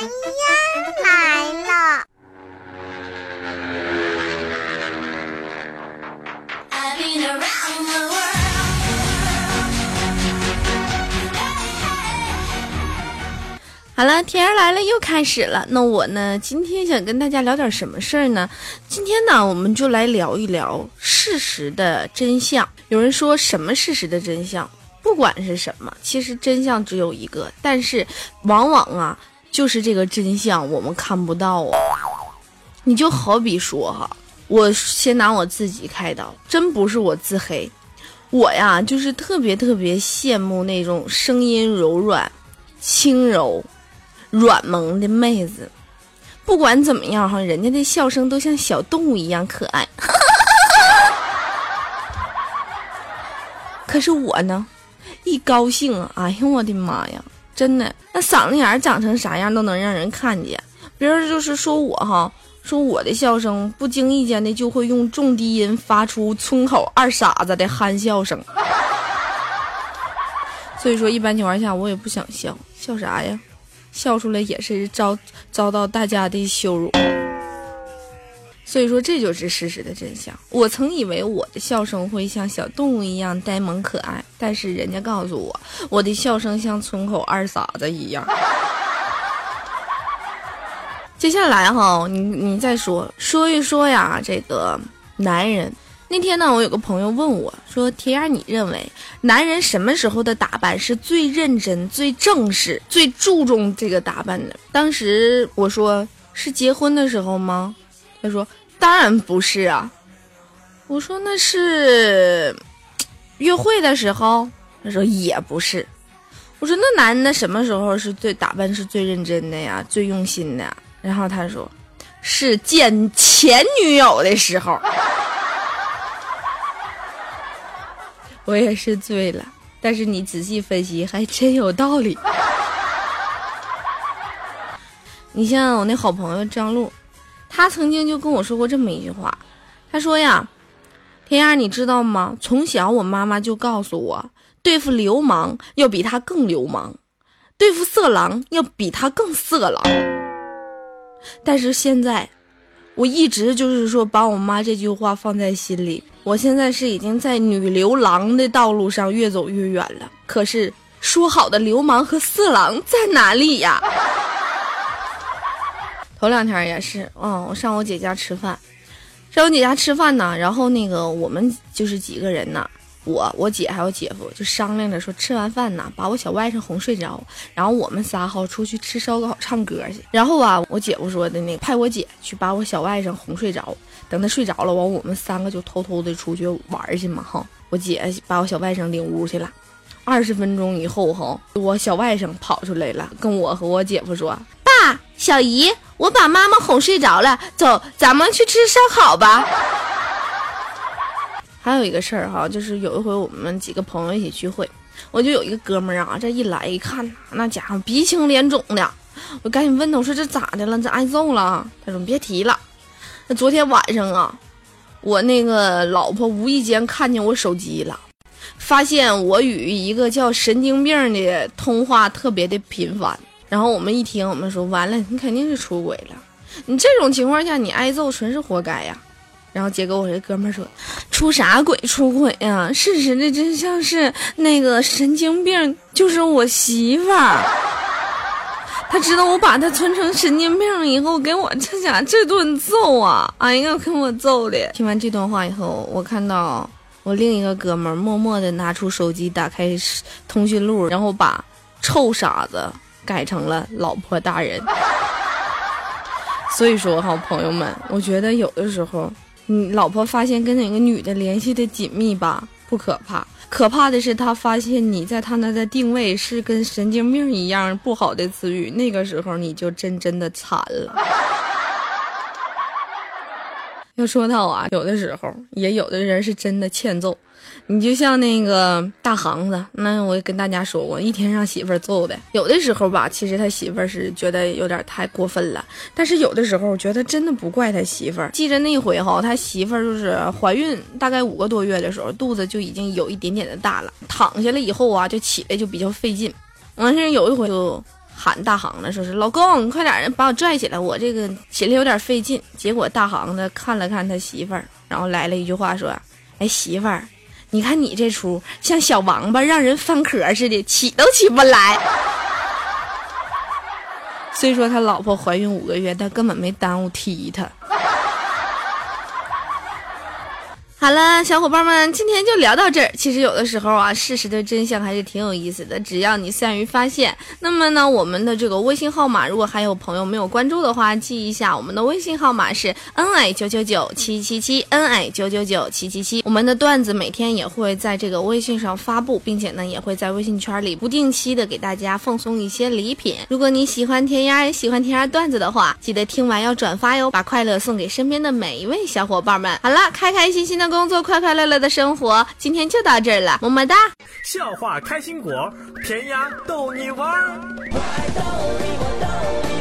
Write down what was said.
烟来了。好了，天儿来了又开始了。那我呢，今天想跟大家聊点什么事儿呢？今天呢，我们就来聊一聊事实的真相。有人说什么事实的真相？不管是什么，其实真相只有一个，但是往往啊，就是这个真相我们看不到啊。你就好比说哈，我先拿我自己开刀，真不是我自黑，我呀就是特别特别羡慕那种声音柔软、轻柔。软萌的妹子，不管怎么样哈，人家的笑声都像小动物一样可爱。可是我呢，一高兴，哎呀我的妈呀，真的，那嗓子眼儿长成啥样都能让人看见。别人就是说我哈，说我的笑声不经意间的就会用重低音发出村口二傻子的憨笑声。所以说，一般情况下我也不想笑，笑啥呀？笑出来也是遭遭到大家的羞辱，所以说这就是事实的真相。我曾以为我的笑声会像小动物一样呆萌可爱，但是人家告诉我，我的笑声像村口二傻子一样。接下来哈，你你再说说一说呀，这个男人。那天呢，我有个朋友问我说：“铁儿，你认为男人什么时候的打扮是最认真、最正式、最注重这个打扮的？”当时我说：“是结婚的时候吗？”他说：“当然不是啊。”我说：“那是约会的时候？”他说：“也不是。”我说：“那男的什么时候是最打扮是最认真的呀？最用心的？”然后他说：“是见前女友的时候。”我也是醉了，但是你仔细分析，还真有道理。你像我那好朋友张璐，他曾经就跟我说过这么一句话，他说呀：“天涯，你知道吗？从小我妈妈就告诉我，对付流氓要比他更流氓，对付色狼要比他更色狼。但是现在，我一直就是说把我妈这句话放在心里。”我现在是已经在女流氓的道路上越走越远了。可是说好的流氓和色狼在哪里呀？头两天也是，嗯，我上我姐家吃饭，上我姐家吃饭呢，然后那个我们就是几个人呢。我、我姐还有姐夫就商量着说，吃完饭呢，把我小外甥哄睡着，然后我们仨好出去吃烧烤、唱歌去。然后啊，我姐夫说的那个派我姐去把我小外甥哄睡着，等他睡着了，完我们三个就偷偷的出去玩去嘛哈。我姐把我小外甥领屋去了，二十分钟以后哈，我小外甥跑出来了，跟我和我姐夫说：“爸，小姨，我把妈妈哄睡着了，走，咱们去吃烧烤吧。”还有一个事儿哈，就是有一回我们几个朋友一起聚会，我就有一个哥们儿啊，这一来一看，那家伙鼻青脸肿的，我赶紧问他，我说这咋的了？这挨揍了？他说别提了，那昨天晚上啊，我那个老婆无意间看见我手机了，发现我与一个叫神经病的通话特别的频繁，然后我们一听，我们说完了，你肯定是出轨了，你这种情况下你挨揍纯是活该呀。然后结果我这哥们儿说，出啥鬼出轨呀？事实的真相是那个神经病就是我媳妇儿，他知道我把他存成神经病以后，给我这家这顿揍啊！哎呀，给我揍的！听完这段话以后，我看到我另一个哥们儿默默的拿出手机，打开通讯录，然后把臭傻子改成了老婆大人。所以说哈，朋友们，我觉得有的时候。你老婆发现跟哪个女的联系的紧密吧，不可怕，可怕的是她发现你在她那的定位是跟神经病一样不好的词语，那个时候你就真真的惨了。要说到啊，有的时候也有的人是真的欠揍。你就像那个大行子，那我也跟大家说过，一天让媳妇儿揍的。有的时候吧，其实他媳妇儿是觉得有点太过分了，但是有的时候我觉得真的不怪他媳妇儿。记着那回哈，他媳妇儿就是怀孕大概五个多月的时候，肚子就已经有一点点的大了，躺下了以后啊，就起来就比较费劲。完事有一回就喊大航子，说是老公，你快点把我拽起来，我这个起来有点费劲。结果大航子看了看他媳妇儿，然后来了一句话说：“哎，媳妇儿，你看你这出像小王八让人翻壳似的，起都起不来。”虽说他老婆怀孕五个月，但根本没耽误踢他。好了，小伙伴们，今天就聊到这儿。其实有的时候啊，事实的真相还是挺有意思的，只要你善于发现。那么呢，我们的这个微信号码，如果还有朋友没有关注的话，记一下，我们的微信号码是 n i 九九九七七七 n i 九九九七七七。我们的段子每天也会在这个微信上发布，并且呢，也会在微信圈里不定期的给大家奉送一些礼品。如果你喜欢甜鸭，也喜欢甜鸭段子的话，记得听完要转发哟，把快乐送给身边的每一位小伙伴们。好了，开开心心的。工作，快快乐乐的生活。今天就到这儿了，么么哒！笑话开心果，甜鸭逗你玩儿。我爱逗你，我逗你。